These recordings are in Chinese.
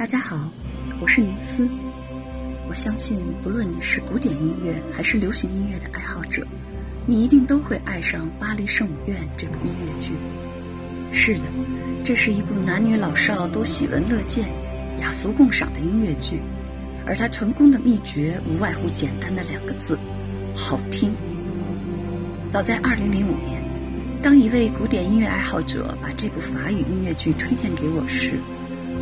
大家好，我是宁思。我相信，不论你是古典音乐还是流行音乐的爱好者，你一定都会爱上《巴黎圣母院》这部音乐剧。是的，这是一部男女老少都喜闻乐见、雅俗共赏的音乐剧，而它成功的秘诀无外乎简单的两个字：好听。早在2005年，当一位古典音乐爱好者把这部法语音乐剧推荐给我时，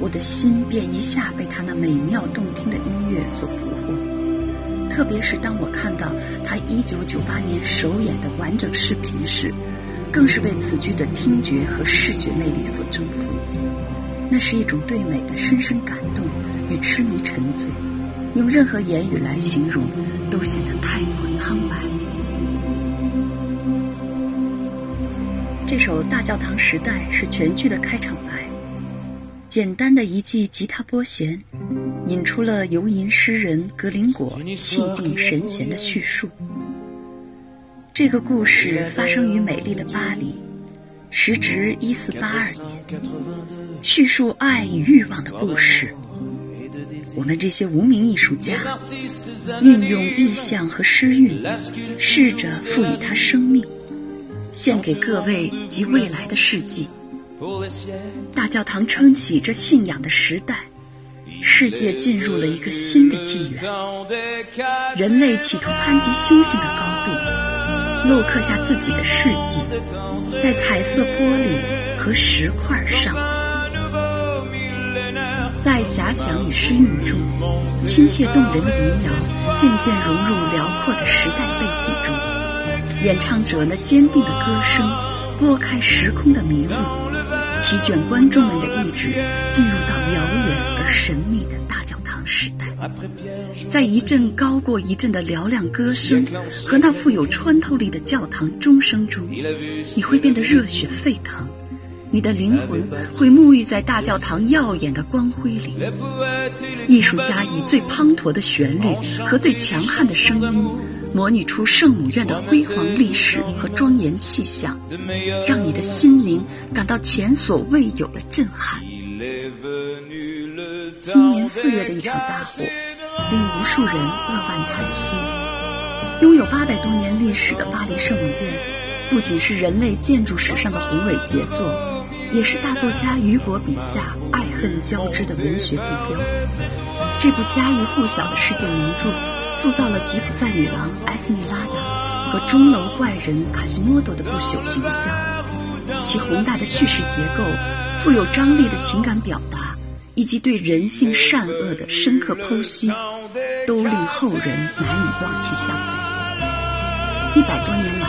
我的心便一下被他那美妙动听的音乐所俘获，特别是当我看到他1998年首演的完整视频时，更是被此剧的听觉和视觉魅力所征服。那是一种对美的深深感动与痴迷沉醉，用任何言语来形容，都显得太过苍白。这首《大教堂时代》是全剧的开场白。简单的一记吉他拨弦，引出了游吟诗人格林果气定神闲的叙述。这个故事发生于美丽的巴黎，时值一四八二年，叙述爱与欲望的故事。我们这些无名艺术家，运用意象和诗韵，试着赋予它生命，献给各位及未来的世纪。大教堂撑起这信仰的时代，世界进入了一个新的纪元。人类企图攀及星星的高度，镂刻下自己的事迹，在彩色玻璃和石块上，在遐想与诗韵中，亲切动人的民谣渐渐融入辽阔的时代背景中，演唱者那坚定的歌声拨开时空的迷雾。席卷观众们的意志，进入到遥远而神秘的大教堂时代。在一阵高过一阵的嘹亮歌声和那富有穿透力的教堂钟声中，你会变得热血沸腾，你的灵魂会沐浴在大教堂耀眼的光辉里。艺术家以最滂沱的旋律和最强悍的声音。模拟出圣母院的辉煌历史和庄严气象，让你的心灵感到前所未有的震撼。今年四月的一场大火，令无数人扼腕叹息。拥有八百多年历史的巴黎圣母院，不仅是人类建筑史上的宏伟杰作，也是大作家雨果笔下爱恨交织的文学地标。这部家喻户晓的世界名著。塑造了吉普赛女郎埃斯米拉达和钟楼怪人卡西莫多的不朽形象，其宏大的叙事结构、富有张力的情感表达，以及对人性善恶的深刻剖析，都令后人难以望其项背。一百多年来，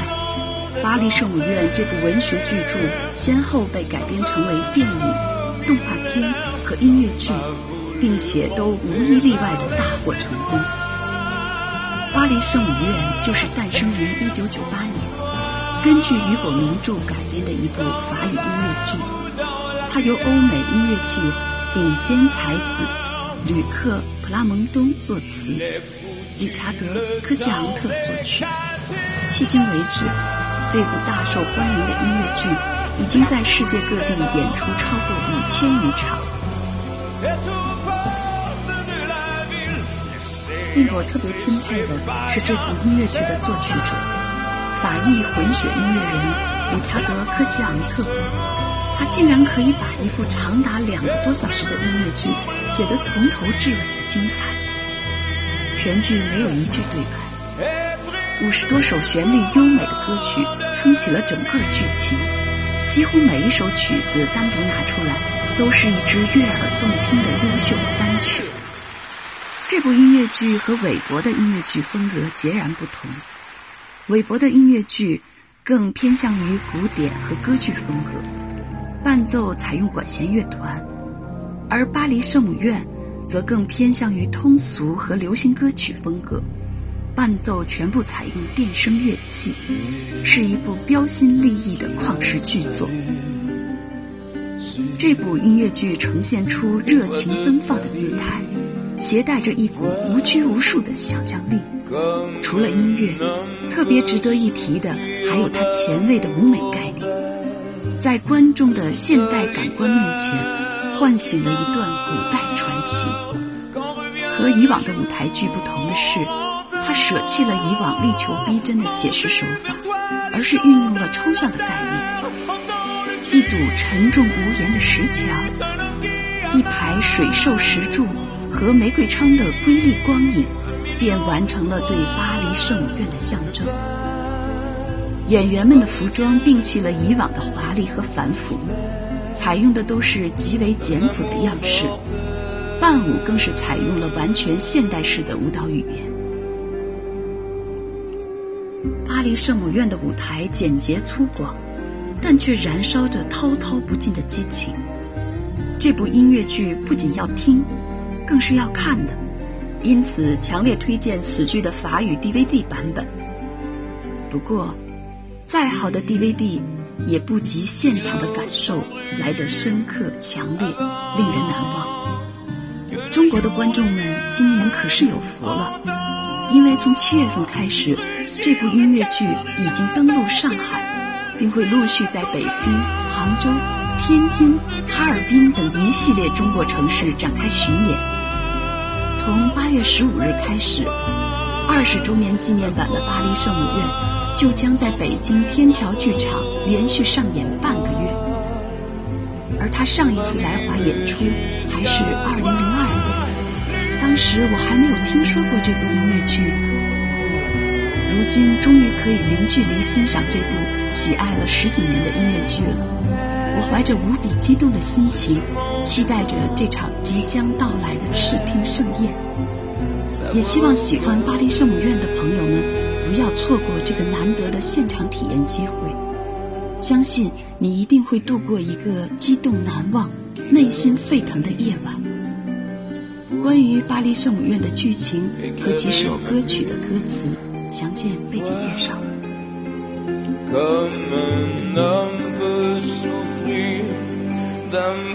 《巴黎圣母院》这部文学巨著先后被改编成为电影、动画片和音乐剧，并且都无一例外的大获成功。巴黎圣母院就是诞生于1998年，根据雨果名著改编的一部法语音乐剧。它由欧美音乐剧顶尖才子吕克·普拉蒙东作词，理查德·科西昂特作曲。迄今为止，这部大受欢迎的音乐剧已经在世界各地演出超过五千余场。令我特别钦佩的是这部音乐剧的作曲者，法裔混血音乐人理查德·科西昂特。他竟然可以把一部长达两个多小时的音乐剧写得从头至尾的精彩。全剧没有一句对白，五十多首旋律优美的歌曲撑起了整个剧情。几乎每一首曲子单独拿出来，都是一支悦耳动听的优秀单曲。这部音乐剧和韦伯的音乐剧风格截然不同。韦伯的音乐剧更偏向于古典和歌剧风格，伴奏采用管弦乐团；而巴黎圣母院则更偏向于通俗和流行歌曲风格，伴奏全部采用电声乐器，是一部标新立异的旷世巨作。这部音乐剧呈现出热情奔放的姿态。携带着一股无拘无束的想象力。除了音乐，特别值得一提的还有它前卫的舞美概念。在观众的现代感官面前，唤醒了一段古代传奇。和以往的舞台剧不同的是，他舍弃了以往力求逼真的写实手法，而是运用了抽象的概念。一堵沉重无言的石墙，一排水兽石柱和玫瑰窗的瑰丽光影，便完成了对巴黎圣母院的象征。演员们的服装摒弃了以往的华丽和繁复，采用的都是极为简朴的样式，伴舞更是采用了完全现代式的舞蹈语言。巴黎圣母院的舞台简洁粗犷，但却燃烧着滔滔不尽的激情。这部音乐剧不仅要听，更是要看的，因此强烈推荐此剧的法语 DVD 版本。不过。再好的 DVD，也不及现场的感受来得深刻、强烈、令人难忘。中国的观众们今年可是有福了，因为从七月份开始，这部音乐剧已经登陆上海，并会陆续在北京、杭州、天津、哈尔滨等一系列中国城市展开巡演。从八月十五日开始，二十周年纪念版的《巴黎圣母院》。就将在北京天桥剧场连续上演半个月，而他上一次来华演出还是二零零二年，当时我还没有听说过这部音乐剧。如今终于可以零距离欣赏这部喜爱了十几年的音乐剧了，我怀着无比激动的心情，期待着这场即将到来的视听盛宴，也希望喜欢巴黎圣母院的朋友们。不要错过这个难得的现场体验机会，相信你一定会度过一个激动难忘、内心沸腾的夜晚。关于巴黎圣母院的剧情和几首歌曲的歌词，详见背景介绍。可能 the